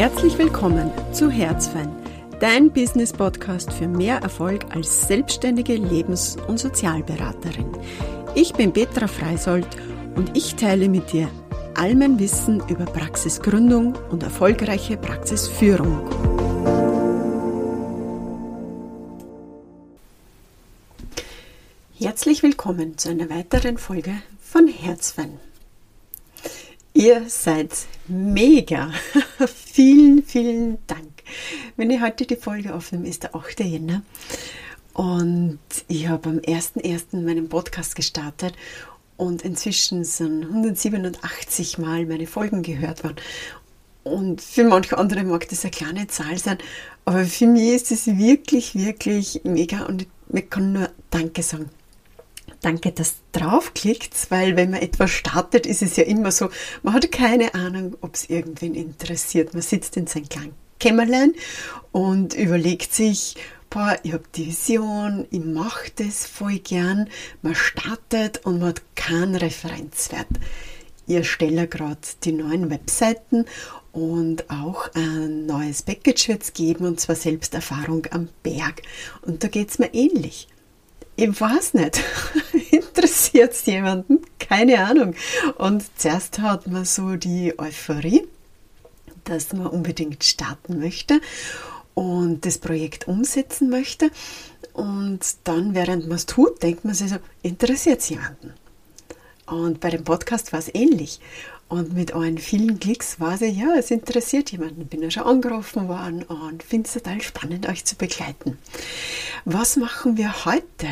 Herzlich willkommen zu Herzfein, dein Business-Podcast für mehr Erfolg als selbstständige Lebens- und Sozialberaterin. Ich bin Petra Freisold und ich teile mit dir all mein Wissen über Praxisgründung und erfolgreiche Praxisführung. Herzlich willkommen zu einer weiteren Folge von Herzfein. Ihr seid mega. vielen, vielen Dank. Wenn ich heute die Folge aufnehme, ist der 8. Jänner. Und ich habe am 1.1. meinen Podcast gestartet und inzwischen sind 187 Mal meine Folgen gehört worden. Und für manche andere mag das eine kleine Zahl sein, aber für mich ist es wirklich, wirklich mega und ich kann nur Danke sagen. Danke, dass draufklickt, weil wenn man etwas startet, ist es ja immer so, man hat keine Ahnung, ob es irgendwen interessiert. Man sitzt in seinem kleinen Kämmerlein und überlegt sich, boah, ich habe die Vision, ich mache das voll gern. Man startet und man hat keinen Referenzwert. Ich erstelle gerade die neuen Webseiten und auch ein neues Package wird es geben, und zwar Selbsterfahrung am Berg. Und da geht es mir ähnlich ich weiß nicht, interessiert es jemanden? Keine Ahnung. Und zuerst hat man so die Euphorie, dass man unbedingt starten möchte und das Projekt umsetzen möchte. Und dann, während man es tut, denkt man sich so, interessiert es jemanden? Und bei dem Podcast war es ähnlich. Und mit euren vielen Klicks war sie, ja, es interessiert jemanden. Bin ja schon angerufen worden und finde es total spannend, euch zu begleiten. Was machen wir heute?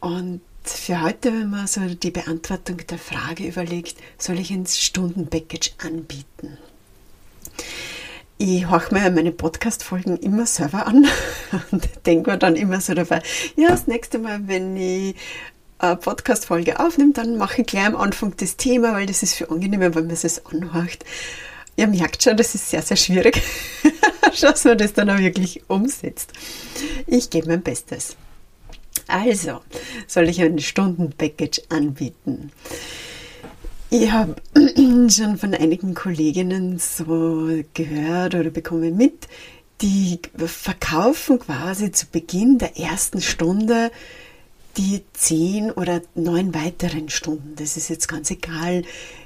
Und für heute, wenn man so die Beantwortung der Frage überlegt, soll ich ein Stundenpackage anbieten? Ich horche mir meine Podcast-Folgen immer selber an und denke mir dann immer so dabei, ja, das nächste Mal, wenn ich eine Podcast-Folge aufnimmt, dann mache ich gleich am Anfang das Thema, weil das ist viel angenehmer, wenn man es anhört. Ihr merkt schon, das ist sehr, sehr schwierig, dass man das dann auch wirklich umsetzt. Ich gebe mein Bestes. Also, soll ich ein Stunden-Package anbieten? Ich habe schon von einigen Kolleginnen so gehört oder bekomme mit, die verkaufen quasi zu Beginn der ersten Stunde die zehn oder neun weiteren Stunden. Das ist jetzt ganz egal,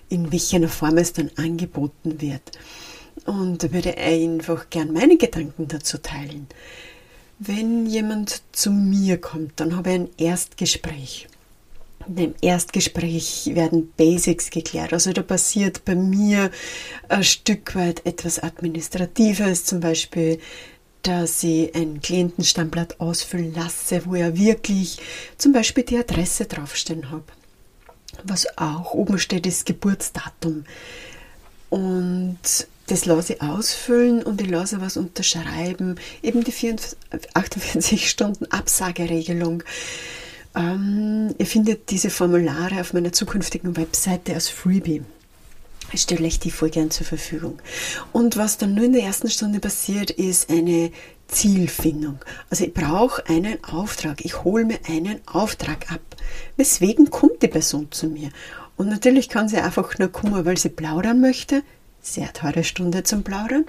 in welcher Form es dann angeboten wird. Und da würde ich einfach gern meine Gedanken dazu teilen. Wenn jemand zu mir kommt, dann habe ich ein Erstgespräch. In dem Erstgespräch werden Basics geklärt. Also da passiert bei mir ein Stück weit etwas Administratives, zum Beispiel dass ich ein Klientenstammblatt ausfüllen lasse, wo er wirklich zum Beispiel die Adresse draufstehen habe. Was auch oben steht, ist Geburtsdatum. Und das lasse ich ausfüllen und ich lasse was unterschreiben. Eben die 48 Stunden Absageregelung. Ähm, ihr findet diese Formulare auf meiner zukünftigen Webseite als Freebie stelle ich die voll gern zur Verfügung. Und was dann nur in der ersten Stunde passiert, ist eine Zielfindung. Also ich brauche einen Auftrag. Ich hole mir einen Auftrag ab. Weswegen kommt die Person zu mir? Und natürlich kann sie einfach nur kommen, weil sie plaudern möchte. Sehr teure Stunde zum Plaudern.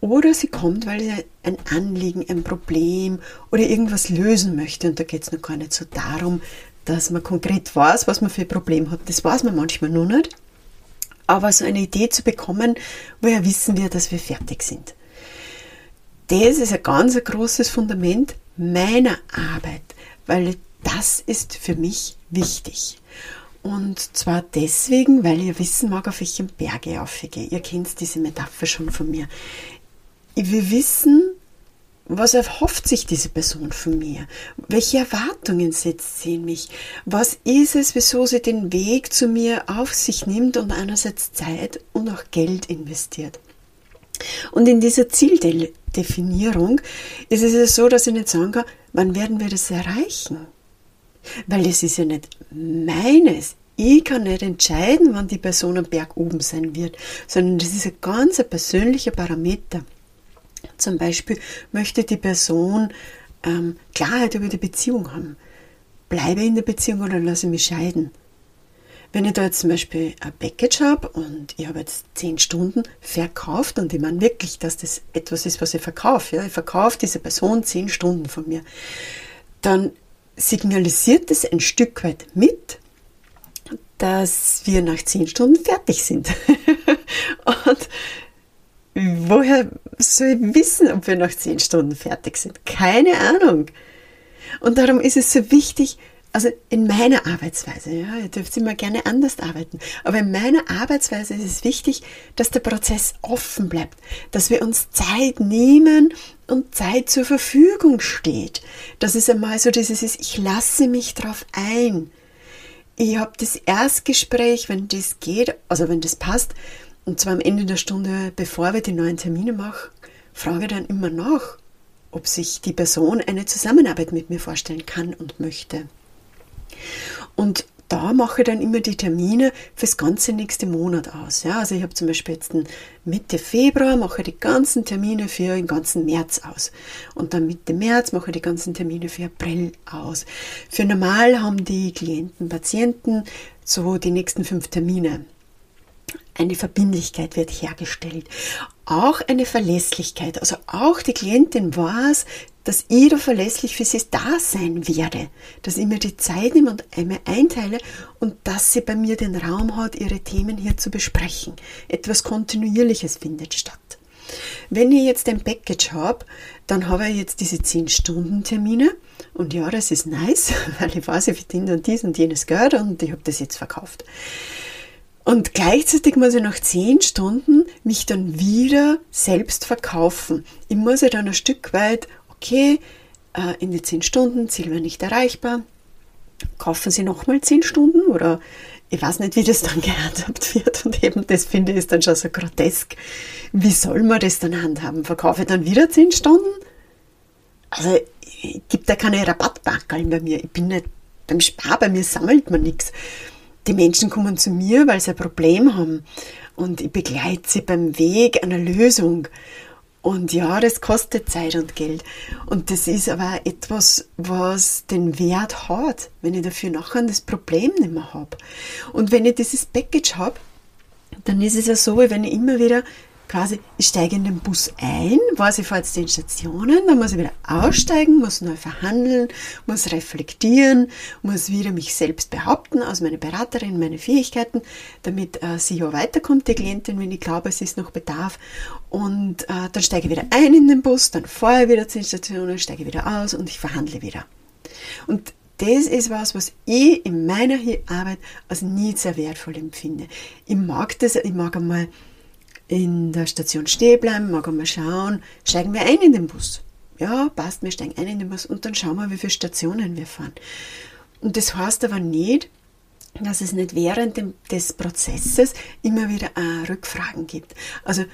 Oder sie kommt, weil sie ein Anliegen, ein Problem oder irgendwas lösen möchte. Und da geht es noch gar nicht so darum, dass man konkret weiß, was man für ein Problem hat. Das weiß man manchmal nur nicht aber so eine Idee zu bekommen, woher wissen wir, dass wir fertig sind. Das ist ein ganz großes Fundament meiner Arbeit, weil das ist für mich wichtig. Und zwar deswegen, weil ihr wissen mag, auf welchem Berg ich aufgehe. Ihr kennt diese Metapher schon von mir. Wir wissen, was erhofft sich diese Person von mir? Welche Erwartungen setzt sie in mich? Was ist es, wieso sie den Weg zu mir auf sich nimmt und einerseits Zeit und auch Geld investiert? Und in dieser Zieldefinierung ist es so, dass ich nicht sagen kann, wann werden wir das erreichen? Weil es ist ja nicht meines. Ich kann nicht entscheiden, wann die Person am Berg oben sein wird, sondern das ist ein ganz persönlicher Parameter. Zum Beispiel möchte die Person ähm, Klarheit über die Beziehung haben. Bleibe in der Beziehung oder lasse mich scheiden? wenn ich da jetzt zum Beispiel ein Package habe und ich habe jetzt zehn Stunden verkauft und ich meine wirklich, dass das etwas ist, was ich verkaufe, ja, ich verkaufe diese Person zehn Stunden von mir, dann signalisiert es ein Stück weit mit, dass wir nach zehn Stunden fertig sind. und woher soll ich wissen, ob wir nach zehn Stunden fertig sind? Keine Ahnung. Und darum ist es so wichtig, also in meiner Arbeitsweise, ja, ihr dürft immer gerne anders arbeiten, aber in meiner Arbeitsweise ist es wichtig, dass der Prozess offen bleibt, dass wir uns Zeit nehmen und Zeit zur Verfügung steht. Das ist einmal so dieses, ich lasse mich drauf ein. Ich habe das Erstgespräch, wenn das geht, also wenn das passt, und zwar am Ende der Stunde, bevor wir die neuen Termine machen, frage dann immer nach, ob sich die Person eine Zusammenarbeit mit mir vorstellen kann und möchte. Und da mache ich dann immer die Termine fürs ganze nächste Monat aus. Ja, also ich habe zum Beispiel jetzt Mitte Februar mache ich die ganzen Termine für den ganzen März aus. Und dann Mitte März mache ich die ganzen Termine für April aus. Für normal haben die Klienten, Patienten so die nächsten fünf Termine. Eine Verbindlichkeit wird hergestellt. Auch eine Verlässlichkeit. Also auch die Klientin weiß, dass ich da verlässlich für sie da sein werde, dass ich mir die Zeit nehme und einmal einteile und dass sie bei mir den Raum hat, ihre Themen hier zu besprechen. Etwas Kontinuierliches findet statt. Wenn ich jetzt ein Package habe, dann habe ich jetzt diese 10-Stunden-Termine und ja, das ist nice, weil ich weiß, ich verdiene dann dies und jenes Geld und ich habe das jetzt verkauft. Und gleichzeitig muss ich nach 10 Stunden mich dann wieder selbst verkaufen. Ich muss ja dann ein Stück weit okay, äh, in die 10 Stunden, Ziel war nicht erreichbar, kaufen Sie nochmal 10 Stunden oder ich weiß nicht, wie das dann gehandhabt wird und eben das finde ich dann schon so grotesk. Wie soll man das dann handhaben? Verkaufe ich dann wieder 10 Stunden? Also, gibt da keine Rabattbackeln bei mir. Ich bin nicht beim Spar, bei mir sammelt man nichts. Die Menschen kommen zu mir, weil sie ein Problem haben und ich begleite sie beim Weg einer Lösung. Und ja, das kostet Zeit und Geld. Und das ist aber etwas, was den Wert hat, wenn ich dafür nachher das Problem nicht mehr habe. Und wenn ich dieses Package habe, dann ist es ja so, wenn ich immer wieder quasi, ich steige in den Bus ein, weiß ich fahre jetzt den Stationen, dann muss ich wieder aussteigen, muss neu verhandeln, muss reflektieren, muss wieder mich selbst behaupten, als meine Beraterin, meine Fähigkeiten, damit äh, sie ja weiterkommt, die Klientin, wenn ich glaube, es ist noch Bedarf. Und äh, dann steige ich wieder ein in den Bus, dann fahre ich wieder zu den Stationen, steige wieder aus und ich verhandle wieder. Und das ist was, was ich in meiner Arbeit als nie sehr wertvoll empfinde. Ich mag das, ich mag einmal in der Station stehen bleiben, mag einmal schauen, steigen wir ein in den Bus. Ja, passt, wir steigen ein in den Bus und dann schauen wir, wie viele Stationen wir fahren. Und das heißt aber nicht, dass es nicht während dem, des Prozesses immer wieder äh, Rückfragen gibt. Also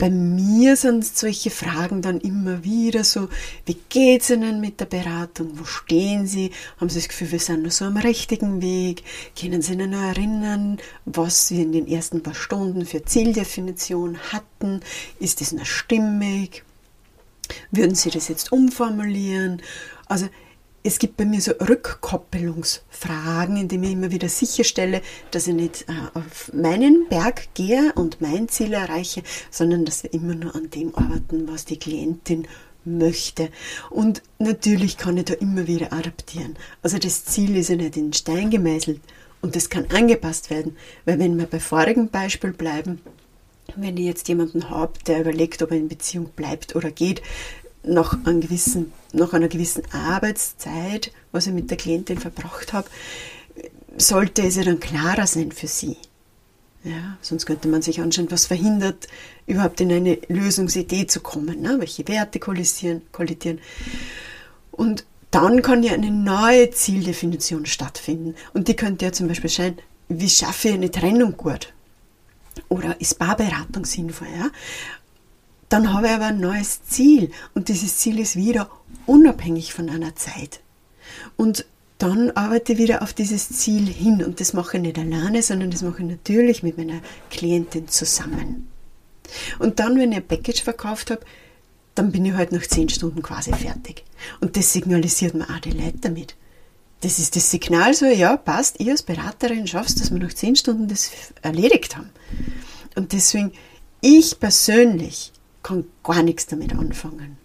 bei mir sind solche Fragen dann immer wieder so, wie geht es Ihnen mit der Beratung? Wo stehen Sie? Haben Sie das Gefühl, wir sind noch so am richtigen Weg? Können Sie sich noch erinnern, was wir in den ersten paar Stunden für Zieldefinition hatten? Ist das noch stimmig? Würden Sie das jetzt umformulieren? Also es gibt bei mir so Rückkoppelungsfragen, indem ich immer wieder sicherstelle, dass ich nicht äh, auf meinen Berg gehe und mein Ziel erreiche, sondern dass wir immer nur an dem arbeiten, was die Klientin möchte. Und natürlich kann ich da immer wieder adaptieren. Also das Ziel ist ja nicht in Stein gemeißelt und das kann angepasst werden, weil wenn wir bei vorigen Beispiel bleiben, wenn ich jetzt jemanden habe, der überlegt, ob er in Beziehung bleibt oder geht, nach, einem gewissen, nach einer gewissen Arbeitszeit, was ich mit der Klientin verbracht habe, sollte es ja dann klarer sein für sie. Ja, sonst könnte man sich anschauen, was verhindert, überhaupt in eine Lösungsidee zu kommen, ne? welche Werte kollidieren, kollidieren. Und dann kann ja eine neue Zieldefinition stattfinden. Und die könnte ja zum Beispiel sein, wie schaffe ich eine Trennung gut? Oder ist Barberatung sinnvoll? Ja? Dann habe ich aber ein neues Ziel und dieses Ziel ist wieder unabhängig von einer Zeit. Und dann arbeite ich wieder auf dieses Ziel hin und das mache ich nicht alleine, sondern das mache ich natürlich mit meiner Klientin zusammen. Und dann, wenn ich ein Package verkauft habe, dann bin ich halt nach zehn Stunden quasi fertig. Und das signalisiert mir auch die Leute damit. das ist das Signal so, ja, passt, ihr als Beraterin schaffst, dass wir nach zehn Stunden das erledigt haben. Und deswegen, ich persönlich kann gar nichts damit anfangen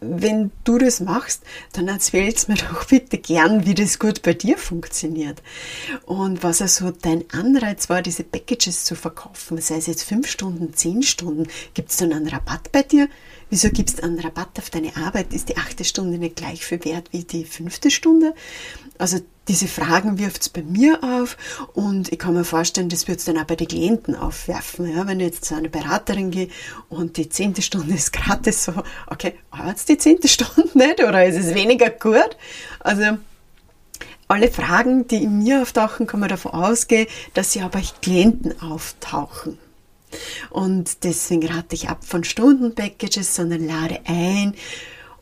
wenn du das machst, dann erzählst mir doch bitte gern, wie das gut bei dir funktioniert. Und was also dein Anreiz war, diese Packages zu verkaufen, sei es jetzt fünf Stunden, zehn Stunden, gibt es dann einen Rabatt bei dir? Wieso gibst du einen Rabatt auf deine Arbeit? Ist die achte Stunde nicht gleich viel wert wie die fünfte Stunde? Also diese Fragen wirft es bei mir auf und ich kann mir vorstellen, das wird es dann auch bei den Klienten aufwerfen. Ja, wenn ich jetzt zu einer Beraterin gehe und die zehnte Stunde ist gratis, so, okay, hat die zehnte Stunde nicht oder ist es weniger gut? Also alle Fragen, die in mir auftauchen, kann man davon ausgehen, dass sie auch bei Klienten auftauchen. Und deswegen rate ich ab von Stundenpackages, sondern lade ein.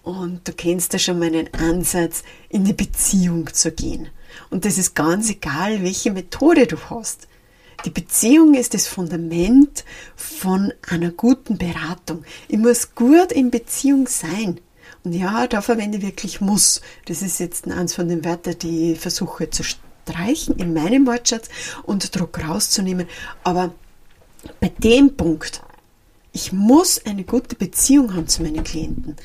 Und du kennst ja schon meinen Ansatz, in die Beziehung zu gehen. Und das ist ganz egal, welche Methode du hast. Die Beziehung ist das Fundament von einer guten Beratung. Ich muss gut in Beziehung sein. Und ja, da verwende ich wirklich muss. Das ist jetzt eins von den Wörtern, die ich versuche zu streichen in meinem Wortschatz und Druck rauszunehmen. Aber bei dem Punkt, ich muss eine gute Beziehung haben zu meinen Klienten,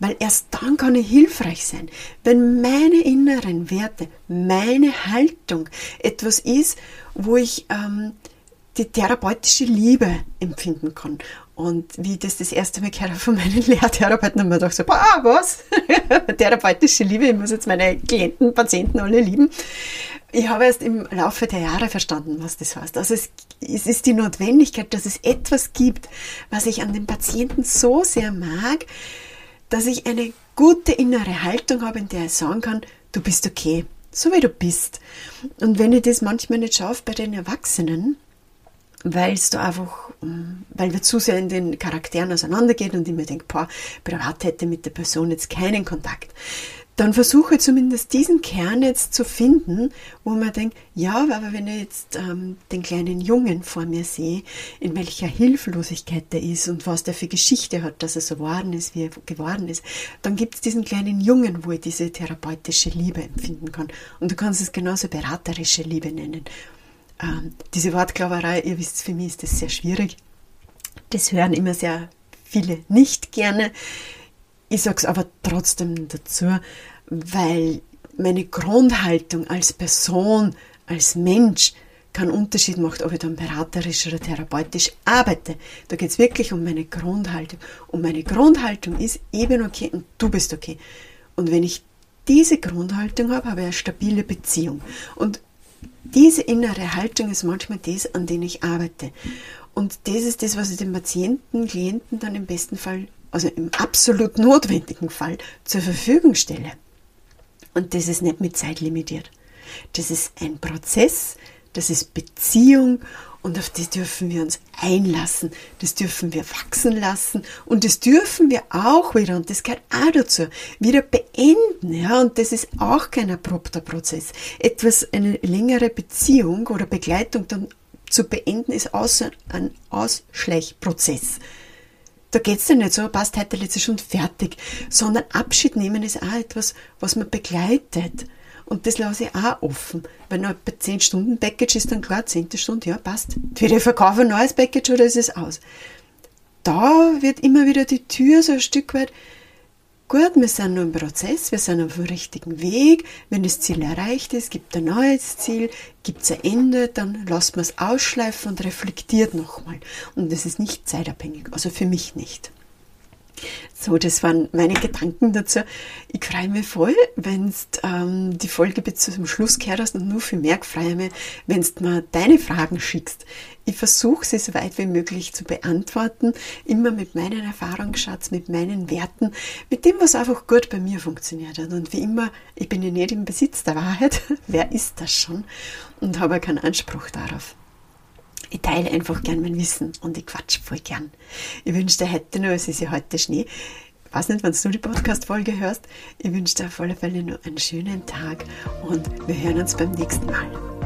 weil erst dann kann ich hilfreich sein. Wenn meine inneren Werte, meine Haltung etwas ist, wo ich ähm, die therapeutische Liebe empfinden kann. Und wie ich das das erste Mal gehört habe von meinen Lehrtherapeuten, haben wir gedacht so, boah, was? therapeutische Liebe, ich muss jetzt meine Klienten, Patienten alle lieben. Ich habe erst im Laufe der Jahre verstanden, was das heißt. Also es, es ist die Notwendigkeit, dass es etwas gibt, was ich an den Patienten so sehr mag, dass ich eine gute innere Haltung habe, in der ich sagen kann, du bist okay, so wie du bist. Und wenn ich das manchmal nicht schaffe bei den Erwachsenen, weil es da einfach, mm, weil wir zu sehr in den Charakteren auseinandergehen und ich mir denke, boah, privat hätte mit der Person jetzt keinen Kontakt, dann versuche zumindest diesen Kern jetzt zu finden, wo man denkt, ja, aber wenn ich jetzt ähm, den kleinen Jungen vor mir sehe, in welcher Hilflosigkeit der ist und was der für Geschichte hat, dass er so geworden ist, wie er geworden ist, dann gibt es diesen kleinen Jungen, wo ich diese therapeutische Liebe empfinden kann. Und du kannst es genauso beraterische Liebe nennen. Ähm, diese Wortklauberei, ihr wisst, für mich ist das sehr schwierig. Das hören immer sehr viele nicht gerne. Ich sage es aber trotzdem dazu, weil meine Grundhaltung als Person, als Mensch keinen Unterschied macht, ob ich dann beraterisch oder therapeutisch arbeite. Da geht es wirklich um meine Grundhaltung. Und meine Grundhaltung ist, ich bin okay und du bist okay. Und wenn ich diese Grundhaltung habe, habe ich eine stabile Beziehung. Und diese innere Haltung ist manchmal das, an dem ich arbeite. Und das ist das, was ich den Patienten, Klienten dann im besten Fall also im absolut notwendigen Fall, zur Verfügung stelle. Und das ist nicht mit Zeit limitiert. Das ist ein Prozess, das ist Beziehung und auf das dürfen wir uns einlassen, das dürfen wir wachsen lassen und das dürfen wir auch wieder, und das gehört auch dazu, wieder beenden. Ja? Und das ist auch kein abrupter Prozess. Etwas, eine längere Beziehung oder Begleitung dann zu beenden, ist außer ein Ausschleichprozess. Da geht's ja nicht so, passt heute letzte Stunde fertig, sondern Abschied nehmen ist auch etwas, was man begleitet. Und das lasse ich auch offen. Wenn noch bei 10 Stunden Package ist, dann klar, 10. Stunde, ja, passt. Entweder ich verkaufe ein neues Package oder ist es aus. Da wird immer wieder die Tür so ein Stück weit gut, wir sind noch im Prozess, wir sind auf dem richtigen Weg. Wenn das Ziel erreicht ist, gibt ein neues Ziel, gibt es ein Ende, dann lasst man es ausschleifen und reflektiert nochmal. Und das ist nicht zeitabhängig, also für mich nicht. So, das waren meine Gedanken dazu. Ich freue mich voll, wenn du ähm, die Folge bis zum Schluss gehört hast und nur viel mehr freue mich, wenn du mir deine Fragen schickst. Ich versuche sie so weit wie möglich zu beantworten, immer mit meinen Erfahrungsschatz, mit meinen Werten, mit dem, was einfach gut bei mir funktioniert hat. Und wie immer, ich bin ja nicht im Besitz der Wahrheit. Wer ist das schon? Und habe keinen Anspruch darauf. Ich teile einfach gern mein Wissen und ich quatsch voll gern. Ich wünsche dir heute noch, es ist ja heute Schnee, ich weiß nicht, wann du die Podcast-Folge hörst. Ich wünsche dir auf alle Fälle noch einen schönen Tag und wir hören uns beim nächsten Mal.